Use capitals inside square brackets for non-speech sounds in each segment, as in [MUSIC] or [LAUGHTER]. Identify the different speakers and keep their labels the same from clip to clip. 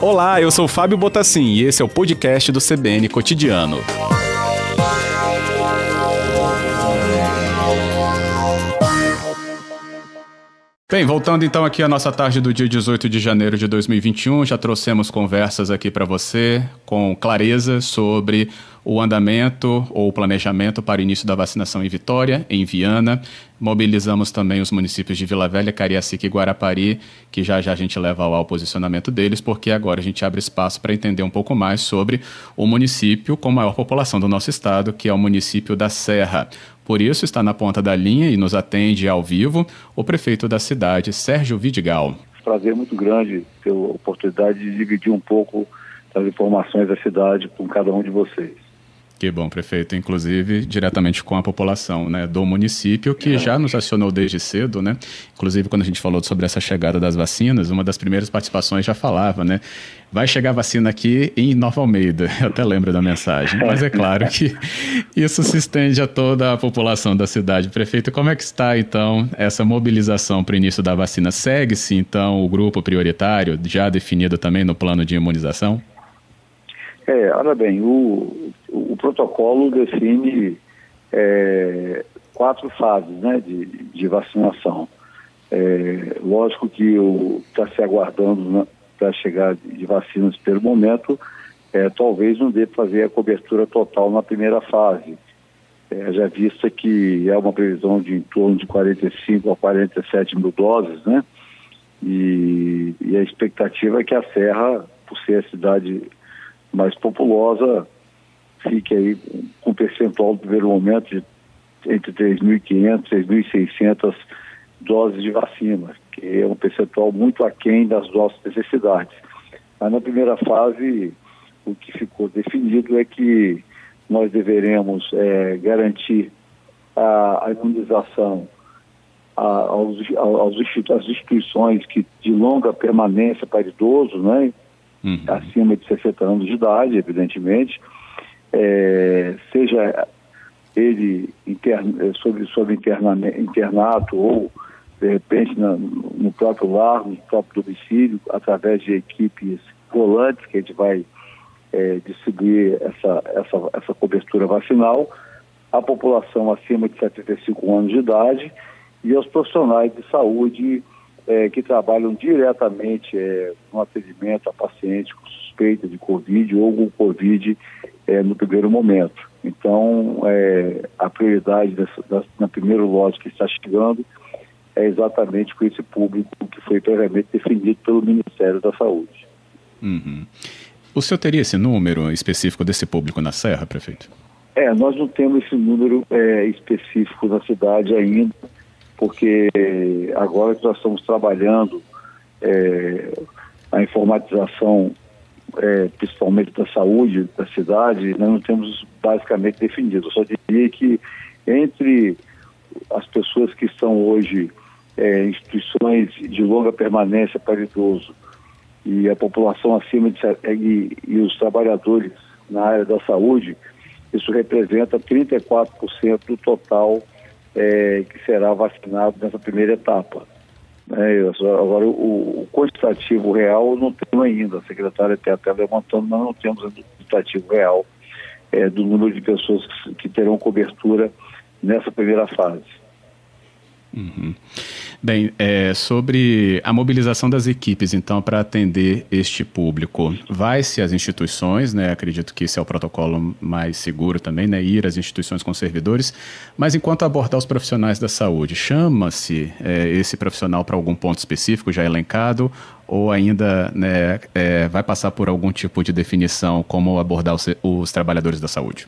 Speaker 1: Olá, eu sou Fábio Botassin e esse é o podcast do CBN Cotidiano. Bem, voltando então aqui à nossa tarde do dia 18 de janeiro de 2021, já trouxemos conversas aqui para você com clareza sobre o andamento ou o planejamento para o início da vacinação em Vitória, em Viana. Mobilizamos também os municípios de Vila Velha, Cariacica e Guarapari, que já já a gente leva ao posicionamento deles, porque agora a gente abre espaço para entender um pouco mais sobre o município com maior população do nosso estado, que é o município da Serra. Por isso, está na ponta da linha e nos atende ao vivo o prefeito da cidade, Sérgio Vidigal.
Speaker 2: Prazer muito grande ter a oportunidade de dividir um pouco das informações da cidade com cada um de vocês.
Speaker 1: Que bom, prefeito. Inclusive, diretamente com a população né, do município, que já nos acionou desde cedo, né? Inclusive, quando a gente falou sobre essa chegada das vacinas, uma das primeiras participações já falava, né? Vai chegar vacina aqui em Nova Almeida. [LAUGHS] Eu até lembro da mensagem. Mas é claro que isso se estende a toda a população da cidade. Prefeito, como é que está, então, essa mobilização para o início da vacina? Segue-se, então, o grupo prioritário, já definido também no plano de imunização?
Speaker 2: É, olha bem, o, o, protocolo define é, quatro fases né, de, de vacinação. É, lógico que está se aguardando né, para chegar de vacinas pelo momento, é, talvez não dê para fazer a cobertura total na primeira fase. É, já vista que é uma previsão de em torno de 45 a 47 mil doses, né? E, e a expectativa é que a Serra, por ser a cidade mais populosa fique aí com um percentual no primeiro momento de entre 3.500 e 3.600 doses de vacina, que é um percentual muito aquém das nossas necessidades. Mas na primeira fase, o que ficou definido é que nós deveremos é, garantir a, a imunização a, aos, aos, às instituições que de longa permanência para idosos, né? Uhum. acima de 60 anos de idade, evidentemente, é, seja ele interna, sobre, sobre internato ou, de repente, na, no próprio lar, no próprio domicílio, através de equipes volantes que a gente vai é, distribuir essa, essa, essa cobertura vacinal, a população acima de 75 anos de idade e aos profissionais de saúde é, que trabalham diretamente é, no atendimento a pacientes com suspeita de Covid ou com Covid é, no primeiro momento. Então, é, a prioridade dessa, na primeiro lote que está chegando é exatamente com esse público que foi previamente definido pelo Ministério da Saúde.
Speaker 1: Uhum. O senhor teria esse número específico desse público na Serra, prefeito?
Speaker 2: É, nós não temos esse número é, específico na cidade ainda porque agora que nós estamos trabalhando é, a informatização, é, principalmente da saúde da cidade, nós não temos basicamente definido. Eu só diria que entre as pessoas que estão hoje é, instituições de longa permanência para idoso e a população acima de e, e os trabalhadores na área da saúde, isso representa 34% do total é, que será vacinado nessa primeira etapa. É, agora, o, o, quantitativo real não temos ainda. A secretária está até levantando, mas não temos o quantitativo real é, do número de pessoas que, que terão cobertura nessa primeira fase.
Speaker 1: Uhum. Bem, é, sobre a mobilização das equipes, então, para atender este público, vai-se às instituições, né? Acredito que esse é o protocolo mais seguro também, né? Ir às instituições com servidores, mas enquanto abordar os profissionais da saúde, chama-se é, esse profissional para algum ponto específico já elencado ou ainda né, é, vai passar por algum tipo de definição como abordar os, os trabalhadores da saúde?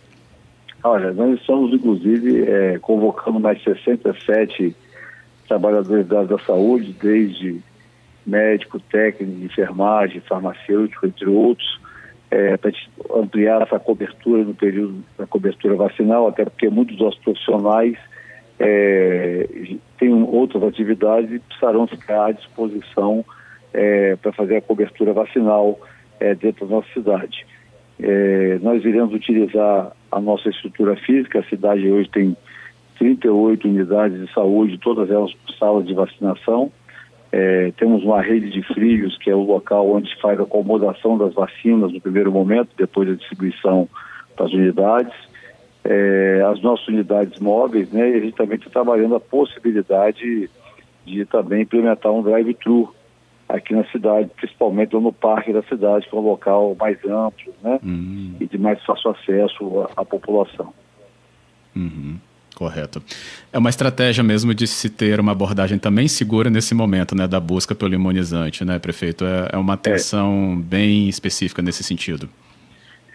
Speaker 2: Olha, nós estamos, inclusive, é, convocando mais 67 trabalhadores da, da saúde, desde médico, técnico, enfermagem, farmacêutico, entre outros, é, para ampliar essa cobertura no período da cobertura vacinal, até porque muitos dos profissionais é, têm outras atividades e precisarão ficar à disposição é, para fazer a cobertura vacinal é, dentro da nossa cidade. É, nós iremos utilizar a nossa estrutura física, a cidade hoje tem 38 unidades de saúde, todas elas salas de vacinação. É, temos uma rede de frios, que é o local onde se faz a acomodação das vacinas no primeiro momento, depois da distribuição para as unidades. É, as nossas unidades móveis, né, e a gente também está trabalhando a possibilidade de também implementar um drive-thru aqui na cidade, principalmente no parque da cidade, que é um local mais amplo né, uhum. e de mais fácil acesso à, à população.
Speaker 1: Uhum. Correto. É uma estratégia mesmo de se ter uma abordagem também segura nesse momento, né, da busca pelo imunizante, né, prefeito? É, é uma atenção é. bem específica nesse sentido.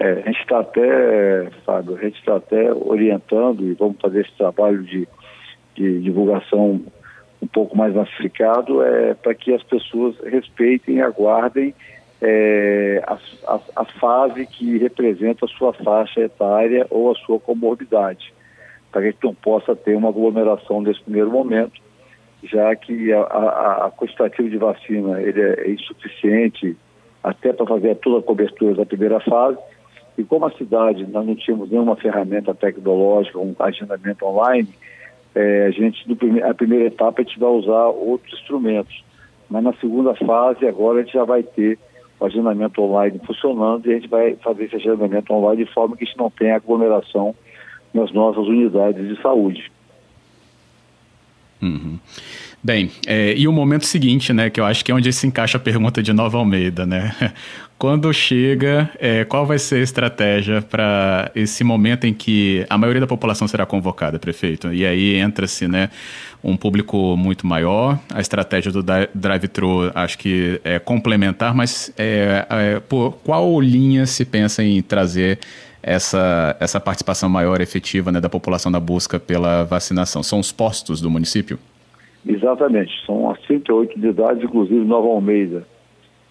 Speaker 2: É, a gente está até, Fábio, a gente está até orientando e vamos fazer esse trabalho de, de divulgação um pouco mais massificado é, para que as pessoas respeitem e aguardem é, a, a, a fase que representa a sua faixa etária ou a sua comorbidade para que a gente não possa ter uma aglomeração nesse primeiro momento, já que a, a, a quantitativa de vacina ele é, é insuficiente até para fazer toda a cobertura da primeira fase. E como a cidade nós não tínhamos nenhuma ferramenta tecnológica, um agendamento online, é, a gente, no, a primeira etapa, a gente vai usar outros instrumentos. Mas na segunda fase, agora a gente já vai ter o agendamento online funcionando e a gente vai fazer esse agendamento online de forma que a gente não tenha aglomeração nas nossas unidades de saúde.
Speaker 1: Uhum. Bem, é, e o momento seguinte, né, que eu acho que é onde se encaixa a pergunta de Nova Almeida, né? [LAUGHS] Quando chega, é, qual vai ser a estratégia para esse momento em que a maioria da população será convocada, prefeito? E aí entra-se, né, um público muito maior. A estratégia do drive-thru acho que é complementar, mas é, é, por qual linha se pensa em trazer essa, essa participação maior efetiva né, da população na busca pela vacinação? São os postos do município?
Speaker 2: Exatamente, são as 38 unidades, inclusive Nova Almeida.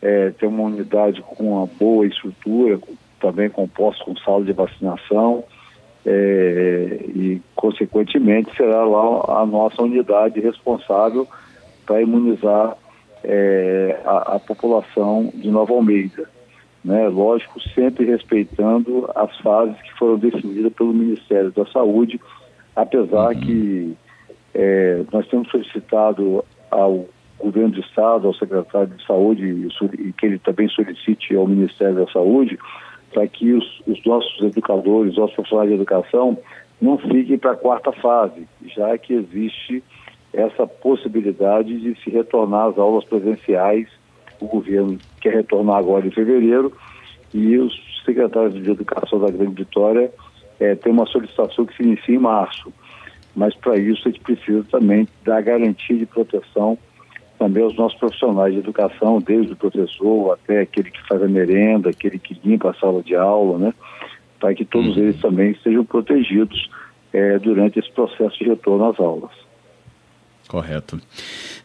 Speaker 2: É, tem uma unidade com uma boa estrutura, também composta com sala de vacinação, é, e, consequentemente, será lá a nossa unidade responsável para imunizar é, a, a população de Nova Almeida né? Lógico, sempre respeitando as fases que foram definidas pelo Ministério da Saúde, apesar uhum. que é, nós temos solicitado ao governo do Estado, ao secretário de Saúde, e que ele também solicite ao Ministério da Saúde, para que os, os, nossos educadores, os nossos profissionais de educação, não fiquem para a quarta fase, já que existe essa possibilidade de se retornar às aulas presenciais o governo quer retornar agora em fevereiro e os secretários de Educação da Grande Vitória é, têm uma solicitação que se inicia em março. Mas para isso a gente precisa também dar garantia de proteção também aos nossos profissionais de educação, desde o professor até aquele que faz a merenda, aquele que limpa a sala de aula, né? Para que todos uhum. eles também sejam protegidos é, durante esse processo de retorno às aulas.
Speaker 1: Correto.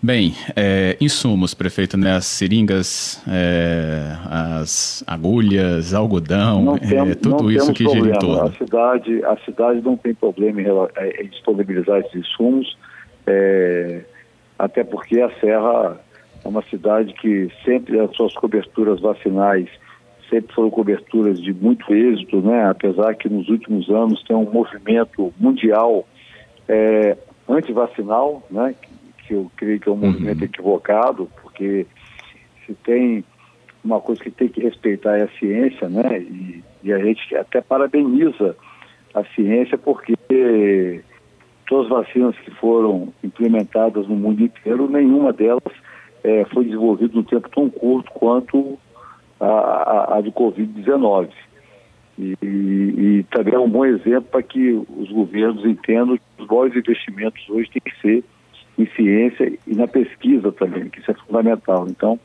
Speaker 1: Bem, é, insumos, prefeito, né? As seringas, é, as agulhas, algodão, é, tudo isso que gira em torno.
Speaker 2: A cidade, a cidade não tem problema em, em disponibilizar esses insumos, é, até porque a Serra é uma cidade que sempre as suas coberturas vacinais sempre foram coberturas de muito êxito, né? Apesar que nos últimos anos tem um movimento mundial é, antivacinal, né, que eu creio que é um uhum. movimento equivocado, porque se tem uma coisa que tem que respeitar é a ciência, né, e, e a gente até parabeniza a ciência porque todas as vacinas que foram implementadas no mundo inteiro, nenhuma delas é, foi desenvolvida num tempo tão curto quanto a, a, a do Covid-19. E, e, também é um bom exemplo para que os governos entendam que os maiores investimentos hoje têm que ser em ciência e na pesquisa também, que isso é fundamental. Então,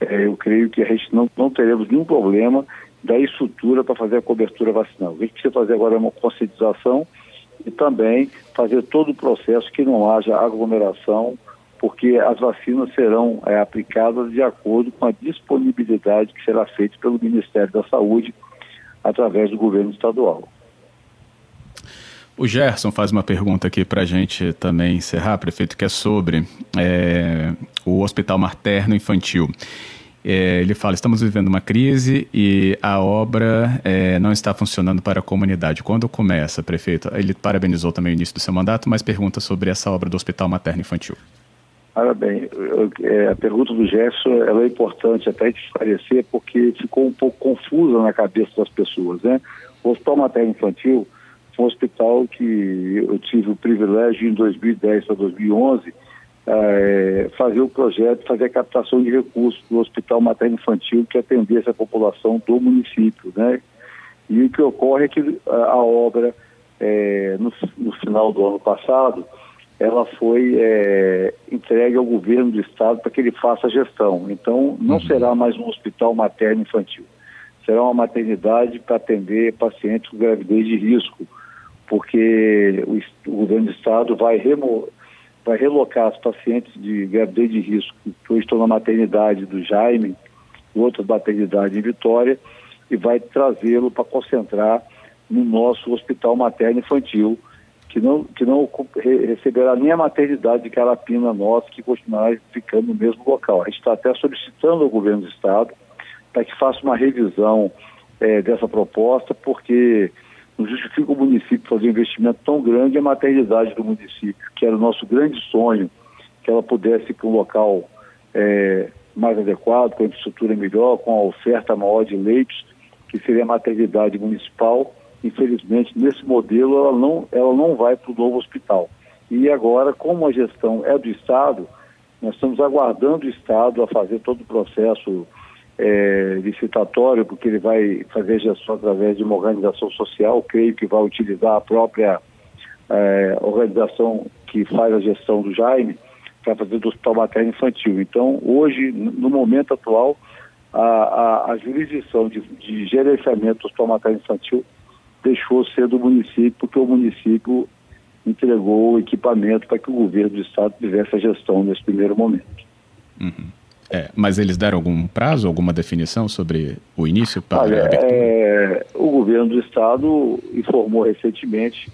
Speaker 2: é, eu creio que a gente não, não teremos nenhum problema da estrutura para fazer a cobertura vacinal. O que a gente precisa fazer agora é uma conscientização e também fazer todo o processo que não haja aglomeração, porque as vacinas serão é, aplicadas de acordo com a disponibilidade que será feita pelo Ministério da Saúde através do governo estadual.
Speaker 1: O Gerson faz uma pergunta aqui para a gente também encerrar, prefeito, que é sobre é, o Hospital Materno Infantil. É, ele fala: estamos vivendo uma crise e a obra é, não está funcionando para a comunidade. Quando começa, prefeito? Ele parabenizou também o início do seu mandato, mas pergunta sobre essa obra do Hospital Materno Infantil.
Speaker 2: Olha bem, é, a pergunta do Gerson ela é importante até esclarecer porque ficou um pouco confusa na cabeça das pessoas, né? O Hospital Materno Infantil foi um hospital que eu tive o privilégio em 2010 para 2011 é, fazer o projeto, fazer a captação de recursos do Hospital Materno Infantil que atendesse a população do município, né? E o que ocorre é que a, a obra, é, no, no, final do ano passado, ela foi é, entregue ao governo do estado para que ele faça a gestão. Então, não uhum. será mais um hospital materno infantil. Será uma maternidade para atender pacientes com gravidez de risco, porque o, o governo do estado vai remover vai relocar os pacientes de gravidez de risco que hoje estão na maternidade do Jaime, outras maternidades em Vitória, e vai trazê-lo para concentrar no nosso hospital materno infantil, que não, que não receberá nem a maternidade de Carapina nossa, que continuará ficando no mesmo local. A gente está até solicitando ao governo do estado para que faça uma revisão é, dessa proposta, porque não justifica o município fazer um investimento tão grande em maternidade do município, que era o nosso grande sonho, que ela pudesse ir para um local é, mais adequado, com a infraestrutura melhor, com a oferta maior de leitos, que seria a maternidade municipal. Infelizmente, nesse modelo, ela não, ela não vai para o novo hospital. E agora, como a gestão é do Estado, nós estamos aguardando o Estado a fazer todo o processo é, licitatório, porque ele vai fazer gestão através de uma organização social, creio que vai utilizar a própria é, organização que faz a gestão do Jaime para fazer do Hospital Materno Infantil. Então, hoje, no momento atual, a, a, a jurisdição de, de gerenciamento do Hospital Materno Infantil deixou ser do município, porque o município entregou o equipamento para que o governo do estado tivesse a gestão nesse primeiro momento.
Speaker 1: Uhum. É, mas eles deram algum prazo, alguma definição sobre o início
Speaker 2: para Olha, a abertura? É, o governo do estado informou recentemente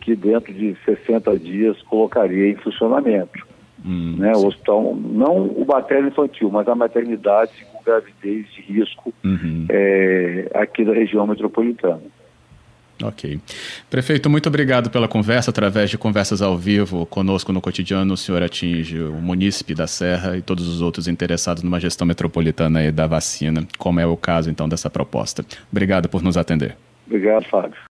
Speaker 2: que dentro de 60 dias colocaria em funcionamento. Hum, né, o hospital, não o materno infantil, mas a maternidade com gravidez de risco uhum. é, aqui da região metropolitana.
Speaker 1: Ok. Prefeito, muito obrigado pela conversa. Através de conversas ao vivo conosco no cotidiano, o senhor atinge o munícipe da Serra e todos os outros interessados numa gestão metropolitana da vacina, como é o caso então dessa proposta. Obrigado por nos atender.
Speaker 2: Obrigado, Fábio.